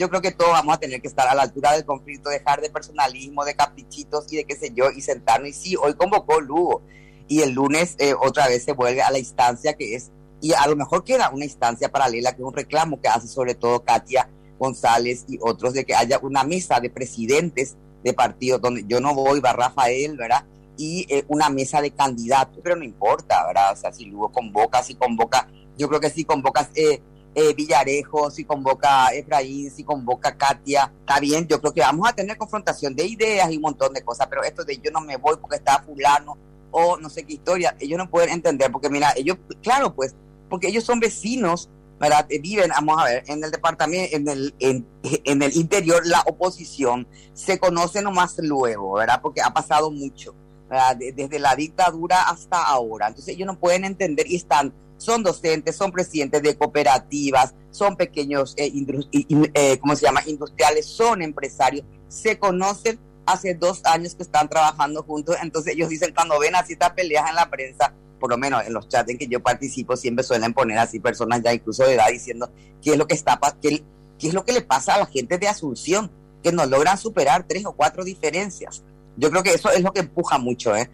yo creo que todos vamos a tener que estar a la altura del conflicto, dejar de personalismo, de caprichitos y de qué sé yo, y sentarnos. Y sí, hoy convocó Lugo y el lunes eh, otra vez se vuelve a la instancia que es, y a lo mejor queda una instancia paralela, que es un reclamo que hace sobre todo Katia González y otros, de que haya una mesa de presidentes de partidos donde yo no voy, va Rafael, ¿verdad? Y eh, una mesa de candidatos, pero no importa, ¿verdad? O sea, si Lugo convoca, si convoca, yo creo que si convocas eh, eh, Villarejo, si convoca Efraín, si convoca Katia, está bien, yo creo que vamos a tener confrontación de ideas y un montón de cosas, pero esto de yo no me voy porque está fulano o no sé qué historia, ellos no pueden entender, porque mira, ellos, claro, pues, porque ellos son vecinos, ¿verdad? Eh, viven, vamos a ver, en el departamento, en el, en, en el interior, la oposición se conoce nomás luego, ¿verdad? Porque ha pasado mucho. Desde la dictadura hasta ahora. Entonces ellos no pueden entender y están son docentes, son presidentes de cooperativas, son pequeños, eh, eh, ¿cómo se llama?, industriales, son empresarios, se conocen hace dos años que están trabajando juntos, entonces ellos dicen, cuando ven así estas peleas en la prensa, por lo menos en los chats en que yo participo, siempre suelen poner así personas ya incluso de edad diciendo qué es lo que está, qué, qué es lo que le pasa a la gente de Asunción, que no logran superar tres o cuatro diferencias. Yo creo que eso es lo que empuja mucho, ¿eh?